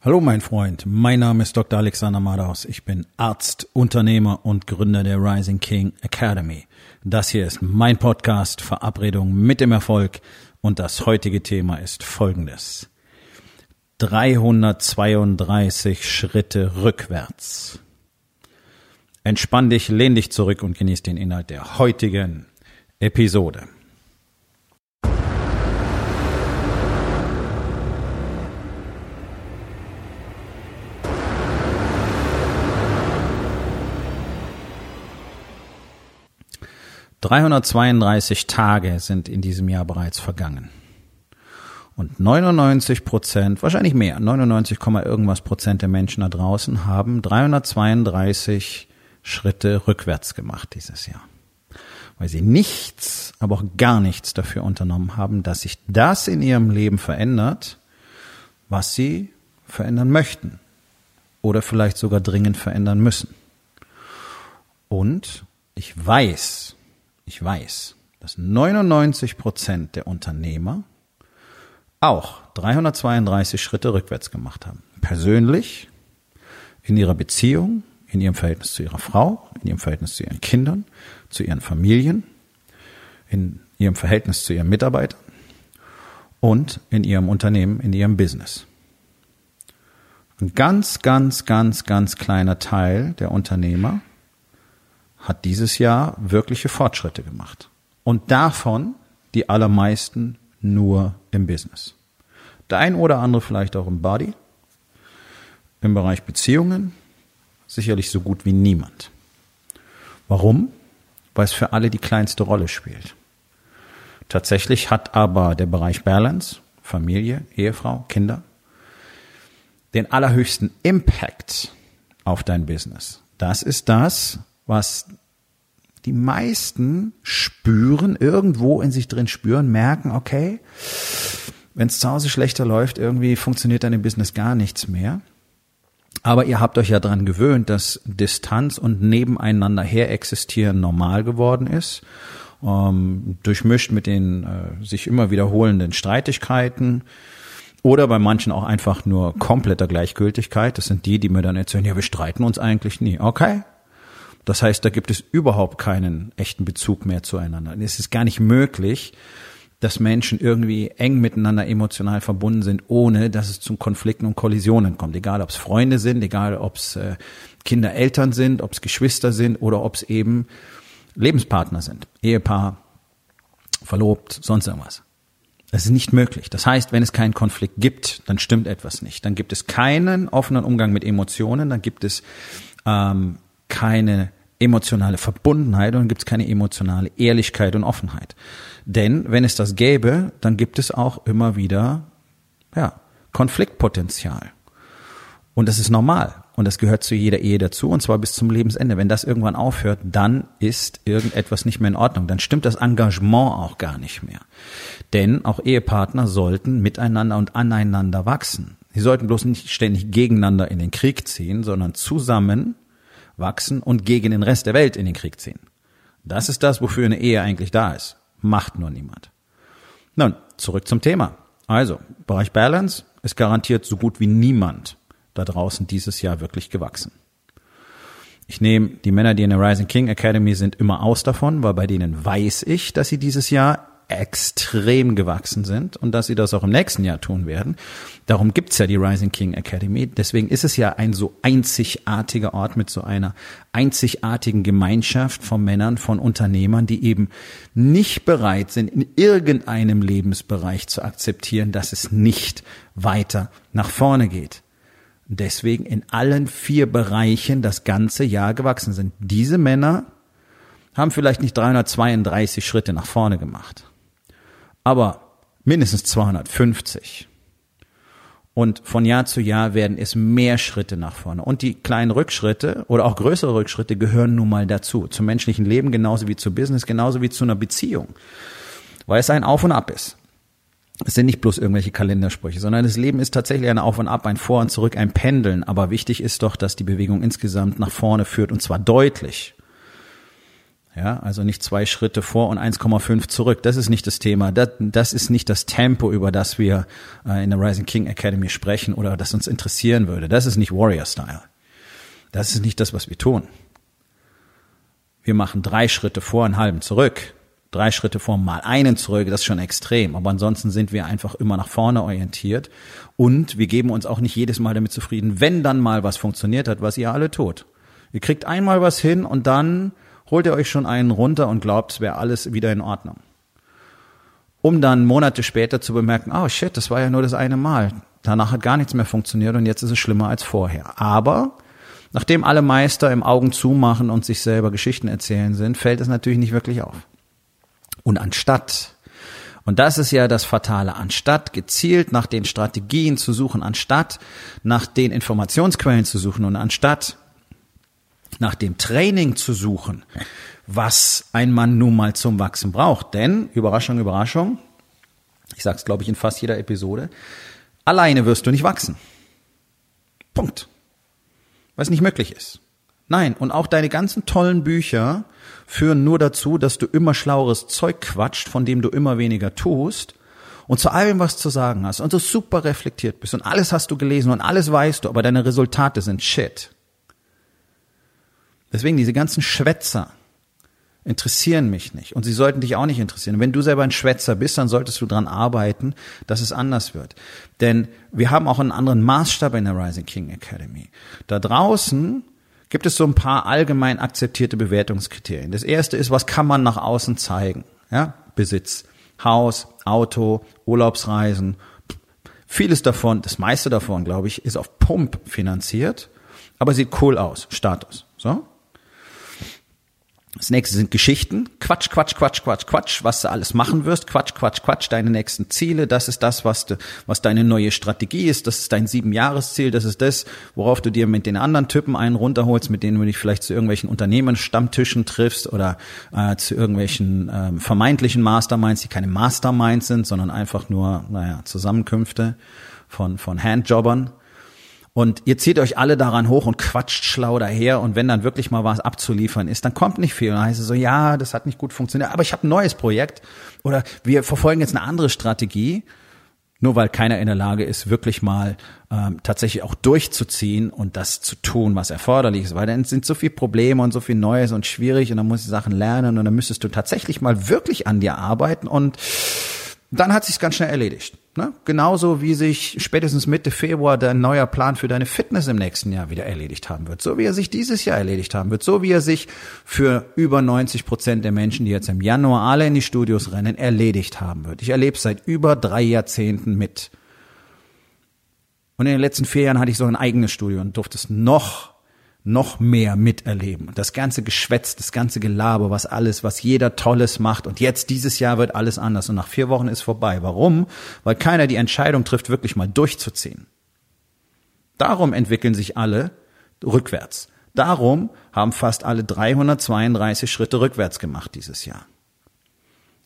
Hallo mein Freund, mein Name ist Dr. Alexander Madaus. Ich bin Arzt, Unternehmer und Gründer der Rising King Academy. Das hier ist mein Podcast Verabredung mit dem Erfolg und das heutige Thema ist folgendes. 332 Schritte rückwärts. Entspann dich, lehn dich zurück und genieß den Inhalt der heutigen Episode. 332 Tage sind in diesem Jahr bereits vergangen. Und 99 Prozent, wahrscheinlich mehr, 99, irgendwas Prozent der Menschen da draußen haben 332 Schritte rückwärts gemacht dieses Jahr. Weil sie nichts, aber auch gar nichts dafür unternommen haben, dass sich das in ihrem Leben verändert, was sie verändern möchten. Oder vielleicht sogar dringend verändern müssen. Und ich weiß, ich weiß, dass 99 Prozent der Unternehmer auch 332 Schritte rückwärts gemacht haben. Persönlich, in ihrer Beziehung, in ihrem Verhältnis zu ihrer Frau, in ihrem Verhältnis zu ihren Kindern, zu ihren Familien, in ihrem Verhältnis zu ihren Mitarbeitern und in ihrem Unternehmen, in ihrem Business. Ein ganz, ganz, ganz, ganz kleiner Teil der Unternehmer hat dieses Jahr wirkliche Fortschritte gemacht. Und davon die allermeisten nur im Business. Der ein oder andere vielleicht auch im Body, im Bereich Beziehungen, sicherlich so gut wie niemand. Warum? Weil es für alle die kleinste Rolle spielt. Tatsächlich hat aber der Bereich Balance, Familie, Ehefrau, Kinder, den allerhöchsten Impact auf dein Business. Das ist das, was die meisten spüren, irgendwo in sich drin spüren, merken, okay, wenn es zu Hause schlechter läuft, irgendwie funktioniert dann im Business gar nichts mehr. Aber ihr habt euch ja dran gewöhnt, dass Distanz und nebeneinander her existieren normal geworden ist, ähm, durchmischt mit den äh, sich immer wiederholenden Streitigkeiten oder bei manchen auch einfach nur kompletter Gleichgültigkeit. Das sind die, die mir dann erzählen, ja, wir streiten uns eigentlich nie. Okay, das heißt, da gibt es überhaupt keinen echten Bezug mehr zueinander. es ist gar nicht möglich, dass Menschen irgendwie eng miteinander emotional verbunden sind, ohne dass es zu Konflikten und Kollisionen kommt. Egal, ob es Freunde sind, egal, ob es äh, Kinder, Eltern sind, ob es Geschwister sind oder ob es eben Lebenspartner sind, Ehepaar, verlobt, sonst irgendwas. Das ist nicht möglich. Das heißt, wenn es keinen Konflikt gibt, dann stimmt etwas nicht. Dann gibt es keinen offenen Umgang mit Emotionen, dann gibt es ähm, keine emotionale Verbundenheit und gibt es keine emotionale Ehrlichkeit und Offenheit. Denn wenn es das gäbe, dann gibt es auch immer wieder ja, Konfliktpotenzial. Und das ist normal. Und das gehört zu jeder Ehe dazu, und zwar bis zum Lebensende. Wenn das irgendwann aufhört, dann ist irgendetwas nicht mehr in Ordnung. Dann stimmt das Engagement auch gar nicht mehr. Denn auch Ehepartner sollten miteinander und aneinander wachsen. Sie sollten bloß nicht ständig gegeneinander in den Krieg ziehen, sondern zusammen wachsen und gegen den Rest der Welt in den Krieg ziehen. Das ist das, wofür eine Ehe eigentlich da ist. Macht nur niemand. Nun, zurück zum Thema. Also, Bereich Balance ist garantiert so gut wie niemand da draußen dieses Jahr wirklich gewachsen. Ich nehme die Männer, die in der Rising King Academy sind, immer aus davon, weil bei denen weiß ich, dass sie dieses Jahr extrem gewachsen sind und dass sie das auch im nächsten Jahr tun werden. Darum gibt's ja die Rising King Academy. Deswegen ist es ja ein so einzigartiger Ort mit so einer einzigartigen Gemeinschaft von Männern, von Unternehmern, die eben nicht bereit sind, in irgendeinem Lebensbereich zu akzeptieren, dass es nicht weiter nach vorne geht. Deswegen in allen vier Bereichen das ganze Jahr gewachsen sind. Diese Männer haben vielleicht nicht 332 Schritte nach vorne gemacht aber mindestens 250. Und von Jahr zu Jahr werden es mehr Schritte nach vorne. Und die kleinen Rückschritte oder auch größere Rückschritte gehören nun mal dazu. Zum menschlichen Leben genauso wie zu Business, genauso wie zu einer Beziehung. Weil es ein Auf und Ab ist. Es sind nicht bloß irgendwelche Kalendersprüche, sondern das Leben ist tatsächlich ein Auf und Ab, ein Vor und Zurück, ein Pendeln. Aber wichtig ist doch, dass die Bewegung insgesamt nach vorne führt und zwar deutlich. Ja, also nicht zwei Schritte vor und 1,5 zurück. Das ist nicht das Thema. Das, das ist nicht das Tempo, über das wir äh, in der Rising King Academy sprechen oder das uns interessieren würde. Das ist nicht Warrior Style. Das ist nicht das, was wir tun. Wir machen drei Schritte vor, einen halben zurück. Drei Schritte vor, mal einen zurück, das ist schon extrem. Aber ansonsten sind wir einfach immer nach vorne orientiert. Und wir geben uns auch nicht jedes Mal damit zufrieden, wenn dann mal was funktioniert hat, was ihr alle tut. Ihr kriegt einmal was hin und dann holt ihr euch schon einen runter und glaubt, es wäre alles wieder in Ordnung. Um dann Monate später zu bemerken, oh shit, das war ja nur das eine Mal. Danach hat gar nichts mehr funktioniert und jetzt ist es schlimmer als vorher. Aber nachdem alle Meister im Augen zumachen und sich selber Geschichten erzählen sind, fällt es natürlich nicht wirklich auf. Und anstatt und das ist ja das Fatale. Anstatt gezielt nach den Strategien zu suchen, anstatt nach den Informationsquellen zu suchen und anstatt nach dem Training zu suchen, was ein Mann nun mal zum Wachsen braucht. Denn, Überraschung, Überraschung, ich sage es, glaube ich, in fast jeder Episode, alleine wirst du nicht wachsen. Punkt. Was nicht möglich ist. Nein, und auch deine ganzen tollen Bücher führen nur dazu, dass du immer schlaueres Zeug quatscht, von dem du immer weniger tust und zu allem was zu sagen hast und du super reflektiert bist und alles hast du gelesen und alles weißt du, aber deine Resultate sind shit. Deswegen diese ganzen Schwätzer interessieren mich nicht und sie sollten dich auch nicht interessieren. Wenn du selber ein Schwätzer bist, dann solltest du dran arbeiten, dass es anders wird. Denn wir haben auch einen anderen Maßstab in der Rising King Academy. Da draußen gibt es so ein paar allgemein akzeptierte Bewertungskriterien. Das erste ist, was kann man nach außen zeigen? Ja, Besitz, Haus, Auto, Urlaubsreisen. Vieles davon, das meiste davon, glaube ich, ist auf Pump finanziert, aber sieht cool aus. Status. So? Das nächste sind Geschichten. Quatsch, Quatsch, Quatsch, Quatsch, Quatsch, was du alles machen wirst. Quatsch, Quatsch, Quatsch, deine nächsten Ziele. Das ist das, was, du, was deine neue Strategie ist. Das ist dein Siebenjahresziel. Das ist das, worauf du dir mit den anderen Typen einen runterholst, mit denen du dich vielleicht zu irgendwelchen Unternehmensstammtischen triffst oder äh, zu irgendwelchen äh, vermeintlichen Masterminds, die keine Masterminds sind, sondern einfach nur, naja, Zusammenkünfte von, von Handjobbern. Und ihr zieht euch alle daran hoch und quatscht schlau daher und wenn dann wirklich mal was abzuliefern ist, dann kommt nicht viel. Und dann heißt es so, ja, das hat nicht gut funktioniert, aber ich habe ein neues Projekt oder wir verfolgen jetzt eine andere Strategie, nur weil keiner in der Lage ist, wirklich mal ähm, tatsächlich auch durchzuziehen und das zu tun, was erforderlich ist. Weil dann sind so viele Probleme und so viel Neues und schwierig und dann musst du Sachen lernen und dann müsstest du tatsächlich mal wirklich an dir arbeiten und dann hat sich's ganz schnell erledigt. Ne? Genauso wie sich spätestens Mitte Februar dein neuer Plan für deine Fitness im nächsten Jahr wieder erledigt haben wird. So wie er sich dieses Jahr erledigt haben wird. So wie er sich für über 90 Prozent der Menschen, die jetzt im Januar alle in die Studios rennen, erledigt haben wird. Ich erlebe es seit über drei Jahrzehnten mit. Und in den letzten vier Jahren hatte ich so ein eigenes Studio und durfte es noch noch mehr miterleben. Das ganze Geschwätz, das ganze Gelaber, was alles, was jeder Tolles macht. Und jetzt dieses Jahr wird alles anders. Und nach vier Wochen ist vorbei. Warum? Weil keiner die Entscheidung trifft, wirklich mal durchzuziehen. Darum entwickeln sich alle rückwärts. Darum haben fast alle 332 Schritte rückwärts gemacht dieses Jahr.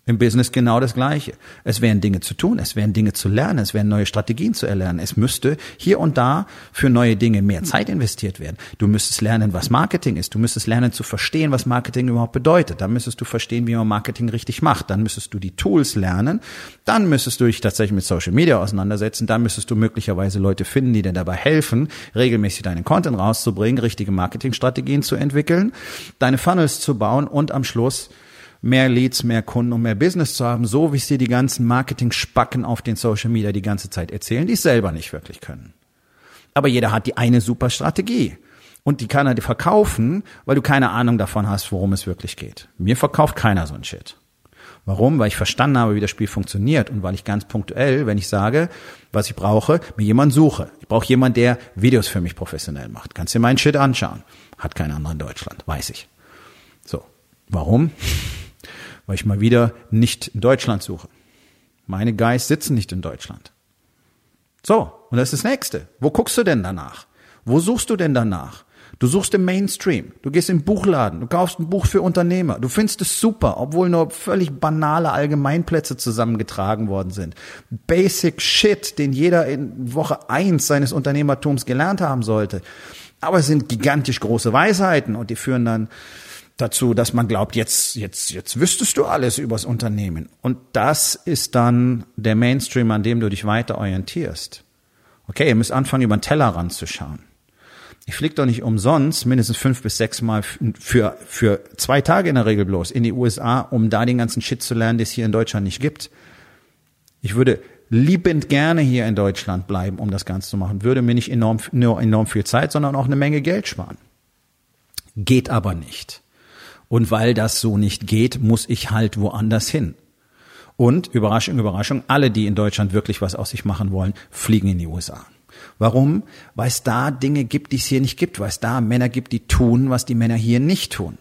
Im Business genau das Gleiche. Es wären Dinge zu tun, es wären Dinge zu lernen, es wären neue Strategien zu erlernen. Es müsste hier und da für neue Dinge mehr Zeit investiert werden. Du müsstest lernen, was Marketing ist. Du müsstest lernen zu verstehen, was Marketing überhaupt bedeutet. Dann müsstest du verstehen, wie man Marketing richtig macht. Dann müsstest du die Tools lernen. Dann müsstest du dich tatsächlich mit Social Media auseinandersetzen. Dann müsstest du möglicherweise Leute finden, die dir dabei helfen, regelmäßig deinen Content rauszubringen, richtige Marketingstrategien zu entwickeln, deine Funnels zu bauen und am Schluss mehr Leads, mehr Kunden und mehr Business zu haben, so wie es dir die ganzen Marketing-Spacken auf den Social Media die ganze Zeit erzählen, die es selber nicht wirklich können. Aber jeder hat die eine super Strategie. Und die kann er dir verkaufen, weil du keine Ahnung davon hast, worum es wirklich geht. Mir verkauft keiner so ein Shit. Warum? Weil ich verstanden habe, wie das Spiel funktioniert und weil ich ganz punktuell, wenn ich sage, was ich brauche, mir jemanden suche. Ich brauche jemanden, der Videos für mich professionell macht. Kannst dir meinen Shit anschauen. Hat kein anderer in Deutschland, weiß ich. So. Warum? Weil ich mal wieder nicht in Deutschland suche. Meine Guys sitzen nicht in Deutschland. So, und das ist das nächste. Wo guckst du denn danach? Wo suchst du denn danach? Du suchst im Mainstream, du gehst im Buchladen, du kaufst ein Buch für Unternehmer, du findest es super, obwohl nur völlig banale Allgemeinplätze zusammengetragen worden sind. Basic Shit, den jeder in Woche eins seines Unternehmertums gelernt haben sollte. Aber es sind gigantisch große Weisheiten und die führen dann dazu, dass man glaubt, jetzt, jetzt, jetzt wüsstest du alles übers Unternehmen. Und das ist dann der Mainstream, an dem du dich weiter orientierst. Okay, ihr müsst anfangen, über den Tellerrand zu schauen. Ich fliege doch nicht umsonst mindestens fünf bis sechs Mal für, für zwei Tage in der Regel bloß in die USA, um da den ganzen Shit zu lernen, den es hier in Deutschland nicht gibt. Ich würde liebend gerne hier in Deutschland bleiben, um das Ganze zu machen. Würde mir nicht enorm, nur enorm viel Zeit, sondern auch eine Menge Geld sparen. Geht aber nicht. Und weil das so nicht geht, muss ich halt woanders hin. Und Überraschung, Überraschung, alle, die in Deutschland wirklich was aus sich machen wollen, fliegen in die USA. Warum? Weil es da Dinge gibt, die es hier nicht gibt, weil es da Männer gibt, die tun, was die Männer hier nicht tun.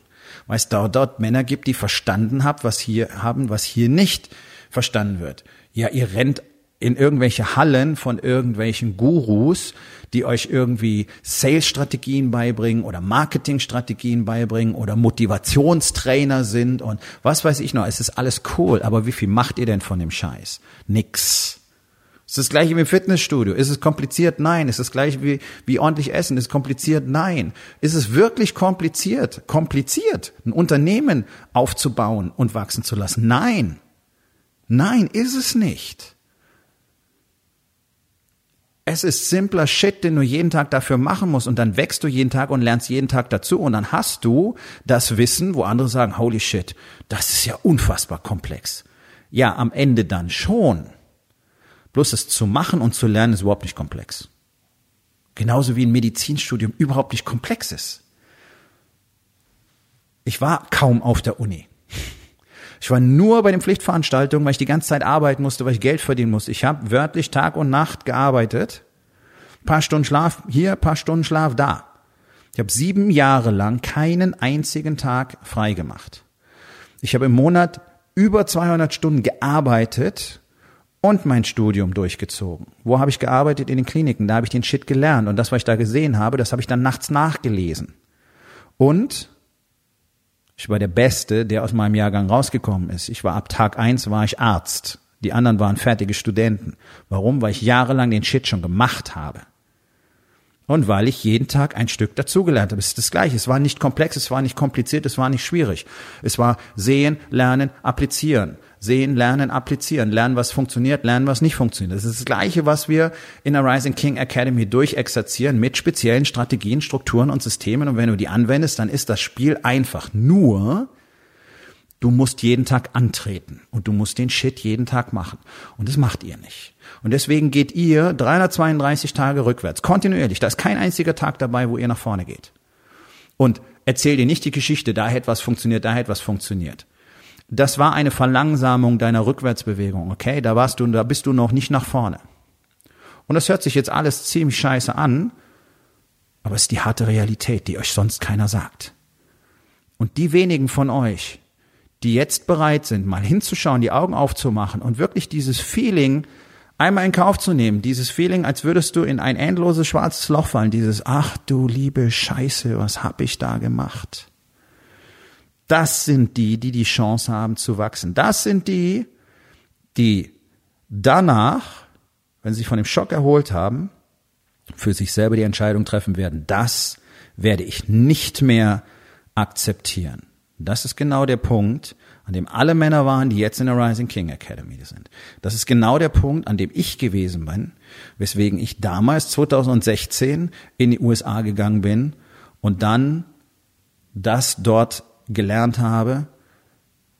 Weil es da dort Männer gibt, die verstanden haben, was hier haben, was hier nicht verstanden wird. Ja, ihr rennt in irgendwelche Hallen von irgendwelchen Gurus, die euch irgendwie Sales-Strategien beibringen oder Marketing-Strategien beibringen oder Motivationstrainer sind und was weiß ich noch. Es ist alles cool, aber wie viel macht ihr denn von dem Scheiß? Nix. Ist das gleiche wie im Fitnessstudio? Ist es kompliziert? Nein. Ist es gleiche wie, wie ordentlich essen? Ist es kompliziert? Nein. Ist es wirklich kompliziert? Kompliziert, ein Unternehmen aufzubauen und wachsen zu lassen? Nein. Nein, ist es nicht. Es ist simpler Shit, den du jeden Tag dafür machen musst und dann wächst du jeden Tag und lernst jeden Tag dazu und dann hast du das Wissen, wo andere sagen, holy shit, das ist ja unfassbar komplex. Ja, am Ende dann schon. Bloß es zu machen und zu lernen ist überhaupt nicht komplex. Genauso wie ein Medizinstudium überhaupt nicht komplex ist. Ich war kaum auf der Uni. Ich war nur bei den Pflichtveranstaltungen, weil ich die ganze Zeit arbeiten musste, weil ich Geld verdienen musste. Ich habe wörtlich Tag und Nacht gearbeitet. Paar Stunden Schlaf hier, paar Stunden Schlaf da. Ich habe sieben Jahre lang keinen einzigen Tag frei gemacht. Ich habe im Monat über 200 Stunden gearbeitet und mein Studium durchgezogen. Wo habe ich gearbeitet? In den Kliniken. Da habe ich den Shit gelernt. Und das, was ich da gesehen habe, das habe ich dann nachts nachgelesen. Und ich war der Beste, der aus meinem Jahrgang rausgekommen ist. Ich war ab Tag eins war ich Arzt. Die anderen waren fertige Studenten. Warum? Weil ich jahrelang den Shit schon gemacht habe. Und weil ich jeden Tag ein Stück dazugelernt habe. Es ist das Gleiche. Es war nicht komplex, es war nicht kompliziert, es war nicht schwierig. Es war sehen, lernen, applizieren sehen, lernen, applizieren, lernen, was funktioniert, lernen, was nicht funktioniert. Das ist das Gleiche, was wir in der Rising King Academy durchexerzieren mit speziellen Strategien, Strukturen und Systemen. Und wenn du die anwendest, dann ist das Spiel einfach. Nur, du musst jeden Tag antreten und du musst den Shit jeden Tag machen. Und das macht ihr nicht. Und deswegen geht ihr 332 Tage rückwärts, kontinuierlich. Da ist kein einziger Tag dabei, wo ihr nach vorne geht. Und erzähl dir nicht die Geschichte, da hätte was funktioniert, da hätte was funktioniert das war eine Verlangsamung deiner Rückwärtsbewegung, okay? Da warst du, da bist du noch nicht nach vorne. Und das hört sich jetzt alles ziemlich scheiße an, aber es ist die harte Realität, die euch sonst keiner sagt. Und die wenigen von euch, die jetzt bereit sind, mal hinzuschauen, die Augen aufzumachen und wirklich dieses Feeling einmal in Kauf zu nehmen, dieses Feeling, als würdest du in ein endloses schwarzes Loch fallen, dieses, ach du liebe Scheiße, was hab ich da gemacht? Das sind die, die die Chance haben zu wachsen. Das sind die, die danach, wenn sie sich von dem Schock erholt haben, für sich selber die Entscheidung treffen werden, das werde ich nicht mehr akzeptieren. Das ist genau der Punkt, an dem alle Männer waren, die jetzt in der Rising King Academy sind. Das ist genau der Punkt, an dem ich gewesen bin, weswegen ich damals 2016 in die USA gegangen bin und dann das dort gelernt habe,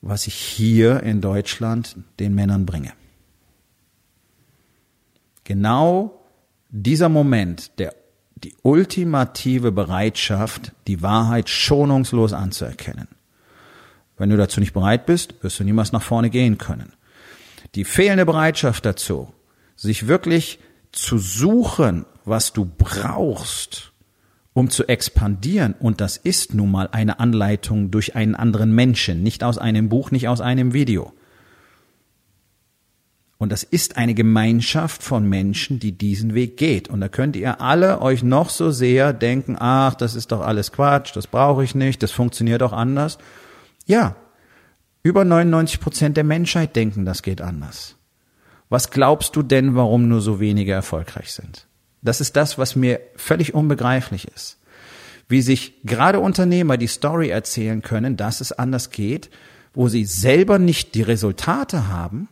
was ich hier in Deutschland den Männern bringe. Genau dieser Moment, der die ultimative Bereitschaft, die Wahrheit schonungslos anzuerkennen. Wenn du dazu nicht bereit bist, wirst du niemals nach vorne gehen können. Die fehlende Bereitschaft dazu, sich wirklich zu suchen, was du brauchst, um zu expandieren. Und das ist nun mal eine Anleitung durch einen anderen Menschen, nicht aus einem Buch, nicht aus einem Video. Und das ist eine Gemeinschaft von Menschen, die diesen Weg geht. Und da könnt ihr alle euch noch so sehr denken, ach, das ist doch alles Quatsch, das brauche ich nicht, das funktioniert auch anders. Ja, über 99 Prozent der Menschheit denken, das geht anders. Was glaubst du denn, warum nur so wenige erfolgreich sind? Das ist das, was mir völlig unbegreiflich ist. wie sich gerade Unternehmer die Story erzählen können, dass es anders geht, wo sie selber nicht die Resultate haben,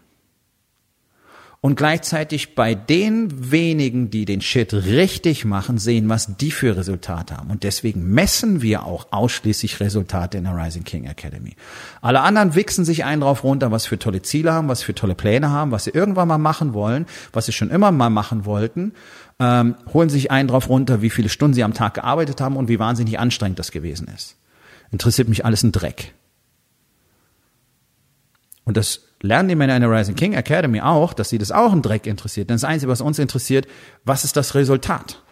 und gleichzeitig bei den wenigen, die den Shit richtig machen, sehen, was die für Resultate haben. Und deswegen messen wir auch ausschließlich Resultate in der Rising King Academy. Alle anderen wichsen sich einen drauf runter, was für tolle Ziele haben, was für tolle Pläne haben, was sie irgendwann mal machen wollen, was sie schon immer mal machen wollten, ähm, holen sich einen drauf runter, wie viele Stunden sie am Tag gearbeitet haben und wie wahnsinnig anstrengend das gewesen ist. Interessiert mich alles ein Dreck. Und das lernen die Männer in der Rising King Academy auch, dass sie das auch ein Dreck interessiert. Denn das Einzige, was uns interessiert, was ist das Resultat?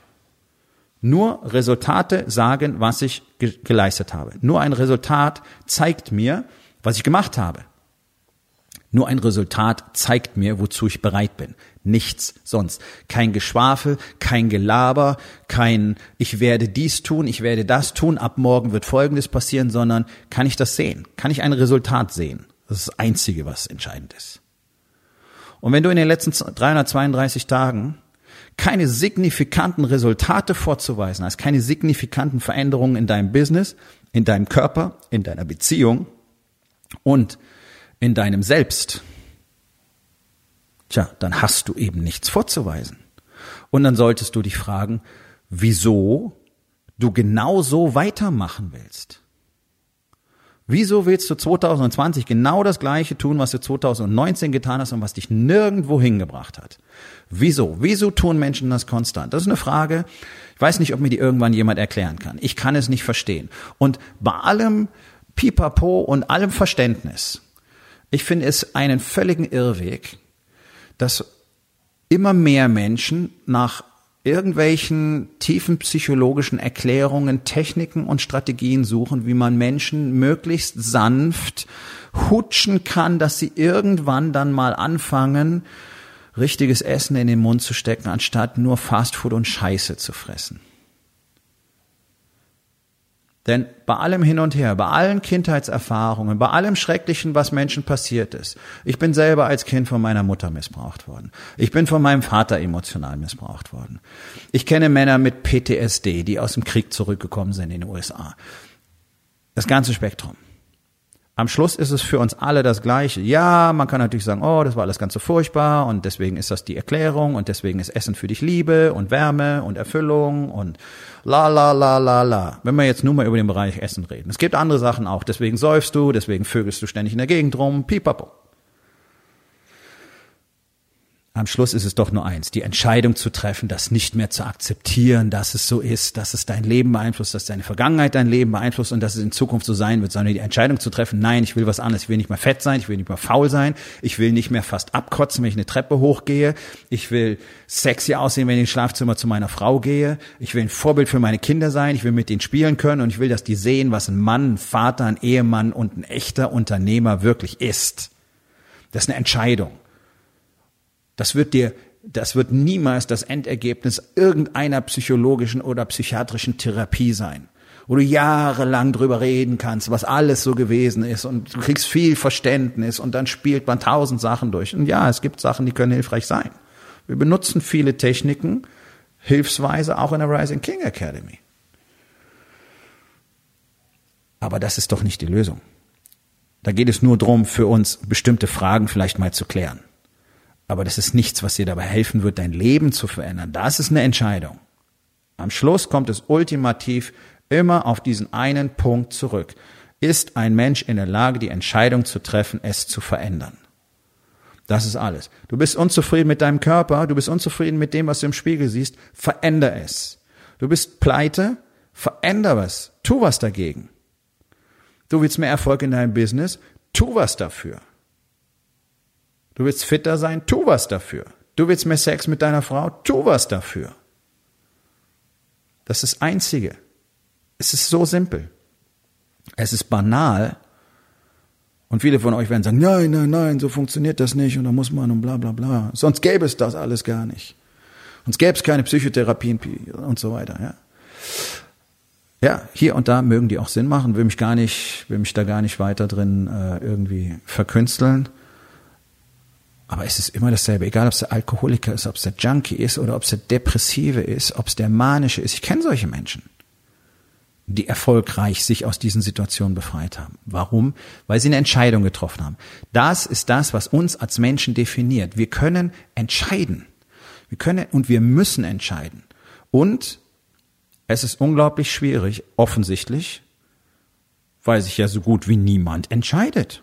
Nur Resultate sagen, was ich ge geleistet habe. Nur ein Resultat zeigt mir, was ich gemacht habe. Nur ein Resultat zeigt mir, wozu ich bereit bin. Nichts sonst. Kein Geschwafel, kein Gelaber, kein ich werde dies tun, ich werde das tun, ab morgen wird Folgendes passieren, sondern kann ich das sehen? Kann ich ein Resultat sehen? Das ist das Einzige, was entscheidend ist. Und wenn du in den letzten 332 Tagen keine signifikanten Resultate vorzuweisen hast, keine signifikanten Veränderungen in deinem Business, in deinem Körper, in deiner Beziehung und in deinem Selbst, tja, dann hast du eben nichts vorzuweisen. Und dann solltest du dich fragen, wieso du genau so weitermachen willst. Wieso willst du 2020 genau das Gleiche tun, was du 2019 getan hast und was dich nirgendwo hingebracht hat? Wieso? Wieso tun Menschen das konstant? Das ist eine Frage. Ich weiß nicht, ob mir die irgendwann jemand erklären kann. Ich kann es nicht verstehen. Und bei allem Pipapo und allem Verständnis, ich finde es einen völligen Irrweg, dass immer mehr Menschen nach irgendwelchen tiefen psychologischen Erklärungen, Techniken und Strategien suchen, wie man Menschen möglichst sanft hutschen kann, dass sie irgendwann dann mal anfangen, richtiges Essen in den Mund zu stecken, anstatt nur Fastfood und Scheiße zu fressen. Denn bei allem hin und her, bei allen Kindheitserfahrungen, bei allem Schrecklichen, was Menschen passiert ist, ich bin selber als Kind von meiner Mutter missbraucht worden. Ich bin von meinem Vater emotional missbraucht worden. Ich kenne Männer mit PTSD, die aus dem Krieg zurückgekommen sind in den USA. Das ganze Spektrum. Am Schluss ist es für uns alle das Gleiche. Ja, man kann natürlich sagen, oh, das war alles ganz so furchtbar und deswegen ist das die Erklärung und deswegen ist Essen für dich Liebe und Wärme und Erfüllung und la la la la la. Wenn wir jetzt nur mal über den Bereich Essen reden. Es gibt andere Sachen auch. Deswegen säufst du, deswegen vögelst du ständig in der Gegend rum, pipapo. Am Schluss ist es doch nur eins, die Entscheidung zu treffen, das nicht mehr zu akzeptieren, dass es so ist, dass es dein Leben beeinflusst, dass deine Vergangenheit dein Leben beeinflusst und dass es in Zukunft so sein wird, sondern die Entscheidung zu treffen, nein, ich will was anderes, ich will nicht mehr fett sein, ich will nicht mehr faul sein, ich will nicht mehr fast abkotzen, wenn ich eine Treppe hochgehe, ich will sexy aussehen, wenn ich ins Schlafzimmer zu meiner Frau gehe, ich will ein Vorbild für meine Kinder sein, ich will mit denen spielen können und ich will, dass die sehen, was ein Mann, ein Vater, ein Ehemann und ein echter Unternehmer wirklich ist. Das ist eine Entscheidung. Das wird dir, das wird niemals das Endergebnis irgendeiner psychologischen oder psychiatrischen Therapie sein, wo du jahrelang drüber reden kannst, was alles so gewesen ist und du kriegst viel Verständnis und dann spielt man tausend Sachen durch. Und ja, es gibt Sachen, die können hilfreich sein. Wir benutzen viele Techniken, hilfsweise auch in der Rising King Academy. Aber das ist doch nicht die Lösung. Da geht es nur darum, für uns bestimmte Fragen vielleicht mal zu klären. Aber das ist nichts, was dir dabei helfen wird, dein Leben zu verändern. Das ist eine Entscheidung. Am Schluss kommt es ultimativ immer auf diesen einen Punkt zurück. Ist ein Mensch in der Lage, die Entscheidung zu treffen, es zu verändern? Das ist alles. Du bist unzufrieden mit deinem Körper, du bist unzufrieden mit dem, was du im Spiegel siehst, veränder es. Du bist pleite, veränder was, tu was dagegen. Du willst mehr Erfolg in deinem Business, tu was dafür. Du willst fitter sein, tu was dafür. Du willst mehr Sex mit deiner Frau, tu was dafür. Das ist das Einzige. Es ist so simpel. Es ist banal. Und viele von euch werden sagen, nein, nein, nein, so funktioniert das nicht und da muss man und bla bla bla. Sonst gäbe es das alles gar nicht. Sonst gäbe es keine Psychotherapien und so weiter. Ja. ja, hier und da mögen die auch Sinn machen, will mich gar nicht, will mich da gar nicht weiter drin äh, irgendwie verkünsteln. Aber es ist immer dasselbe, egal ob es der Alkoholiker ist, ob es der Junkie ist oder ob es der Depressive ist, ob es der Manische ist. Ich kenne solche Menschen. die erfolgreich sich aus diesen Situationen befreit haben. Warum? Weil sie eine Entscheidung getroffen haben. Das ist das, was uns als Menschen definiert. Wir können entscheiden. Wir können und wir müssen entscheiden. Und es ist unglaublich schwierig, offensichtlich, weil sich ja so gut wie niemand entscheidet.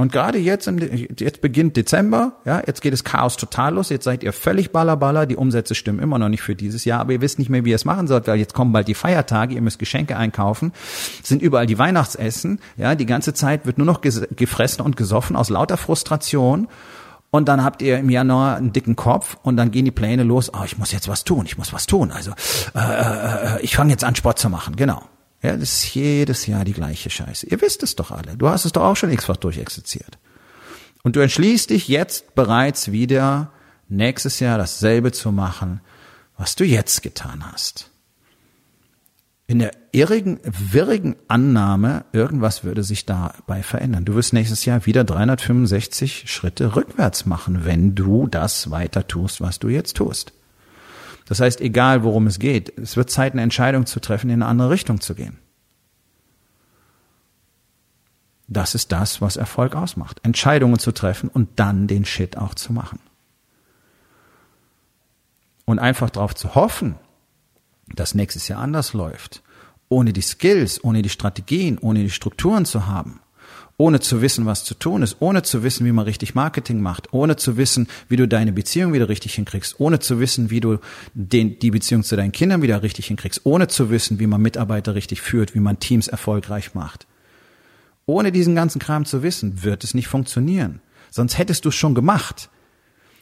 Und gerade jetzt, jetzt beginnt Dezember, ja, jetzt geht das Chaos total los, jetzt seid ihr völlig ballerballer, die Umsätze stimmen immer noch nicht für dieses Jahr, aber ihr wisst nicht mehr, wie ihr es machen sollt, weil jetzt kommen bald die Feiertage, ihr müsst Geschenke einkaufen, sind überall die Weihnachtsessen, ja, die ganze Zeit wird nur noch gefressen und gesoffen aus lauter Frustration und dann habt ihr im Januar einen dicken Kopf und dann gehen die Pläne los, oh, ich muss jetzt was tun, ich muss was tun, also äh, äh, äh ich fange jetzt an Sport zu machen, genau. Ja, das ist jedes Jahr die gleiche Scheiße. Ihr wisst es doch alle. Du hast es doch auch schon x-fach durchexerziert. Und du entschließt dich jetzt bereits wieder nächstes Jahr dasselbe zu machen, was du jetzt getan hast. In der irrigen, wirrigen Annahme, irgendwas würde sich dabei verändern. Du wirst nächstes Jahr wieder 365 Schritte rückwärts machen, wenn du das weiter tust, was du jetzt tust. Das heißt, egal worum es geht, es wird Zeit, eine Entscheidung zu treffen, in eine andere Richtung zu gehen. Das ist das, was Erfolg ausmacht. Entscheidungen zu treffen und dann den Shit auch zu machen. Und einfach darauf zu hoffen, dass nächstes Jahr anders läuft, ohne die Skills, ohne die Strategien, ohne die Strukturen zu haben, ohne zu wissen, was zu tun ist, ohne zu wissen, wie man richtig Marketing macht, ohne zu wissen, wie du deine Beziehung wieder richtig hinkriegst, ohne zu wissen, wie du den, die Beziehung zu deinen Kindern wieder richtig hinkriegst, ohne zu wissen, wie man Mitarbeiter richtig führt, wie man Teams erfolgreich macht. Ohne diesen ganzen Kram zu wissen, wird es nicht funktionieren. Sonst hättest du es schon gemacht.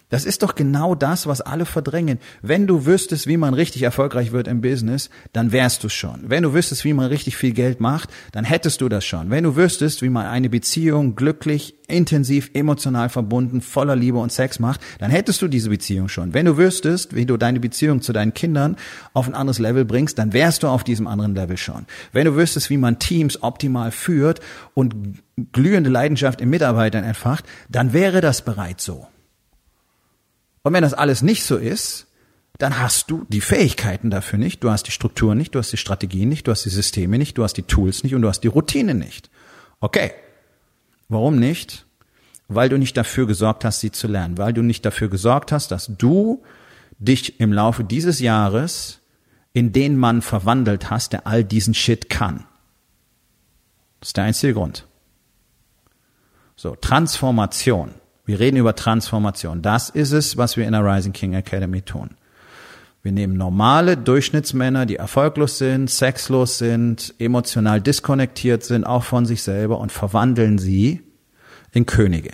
Das ist doch genau das, was alle verdrängen. Wenn du wüsstest, wie man richtig erfolgreich wird im Business, dann wärst du schon. Wenn du wüsstest, wie man richtig viel Geld macht, dann hättest du das schon. Wenn du wüsstest, wie man eine Beziehung glücklich, intensiv, emotional verbunden, voller Liebe und Sex macht, dann hättest du diese Beziehung schon. Wenn du wüsstest, wie du deine Beziehung zu deinen Kindern auf ein anderes Level bringst, dann wärst du auf diesem anderen Level schon. Wenn du wüsstest, wie man Teams optimal führt und glühende Leidenschaft in Mitarbeitern entfacht, dann wäre das bereits so. Und wenn das alles nicht so ist, dann hast du die Fähigkeiten dafür nicht, du hast die Strukturen nicht, du hast die Strategien nicht, du hast die Systeme nicht, du hast die Tools nicht und du hast die Routine nicht. Okay. Warum nicht? Weil du nicht dafür gesorgt hast, sie zu lernen, weil du nicht dafür gesorgt hast, dass du dich im Laufe dieses Jahres in den Mann verwandelt hast, der all diesen Shit kann. Das ist der einzige Grund. So, Transformation. Wir reden über Transformation. Das ist es, was wir in der Rising King Academy tun. Wir nehmen normale Durchschnittsmänner, die erfolglos sind, sexlos sind, emotional diskonnektiert sind, auch von sich selber und verwandeln sie in Könige.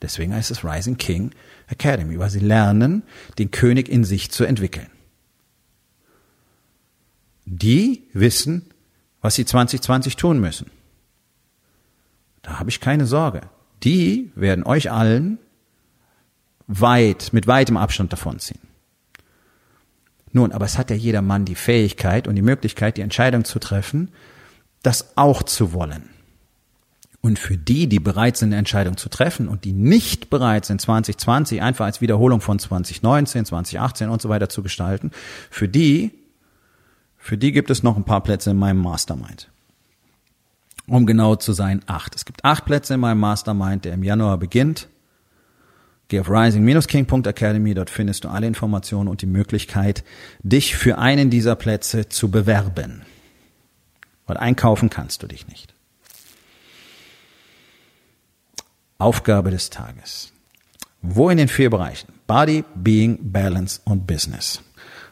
Deswegen heißt es Rising King Academy, weil sie lernen, den König in sich zu entwickeln. Die wissen, was sie 2020 tun müssen. Da habe ich keine Sorge die werden euch allen weit, mit weitem Abstand davonziehen. Nun, aber es hat ja jeder Mann die Fähigkeit und die Möglichkeit, die Entscheidung zu treffen, das auch zu wollen. Und für die, die bereit sind, eine Entscheidung zu treffen und die nicht bereit sind, 2020 einfach als Wiederholung von 2019, 2018 und so weiter zu gestalten, für die, für die gibt es noch ein paar Plätze in meinem Mastermind um genau zu sein, acht. Es gibt acht Plätze in meinem Mastermind, der im Januar beginnt. Geh auf rising-king.academy, dort findest du alle Informationen und die Möglichkeit, dich für einen dieser Plätze zu bewerben. Weil einkaufen kannst du dich nicht. Aufgabe des Tages. Wo in den vier Bereichen Body, Being, Balance und Business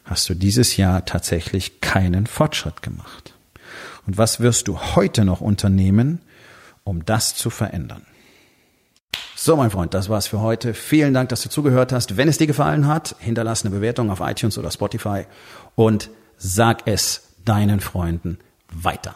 hast du dieses Jahr tatsächlich keinen Fortschritt gemacht? Und was wirst du heute noch unternehmen, um das zu verändern? So, mein Freund, das war's für heute. Vielen Dank, dass du zugehört hast. Wenn es dir gefallen hat, hinterlass eine Bewertung auf iTunes oder Spotify und sag es deinen Freunden weiter.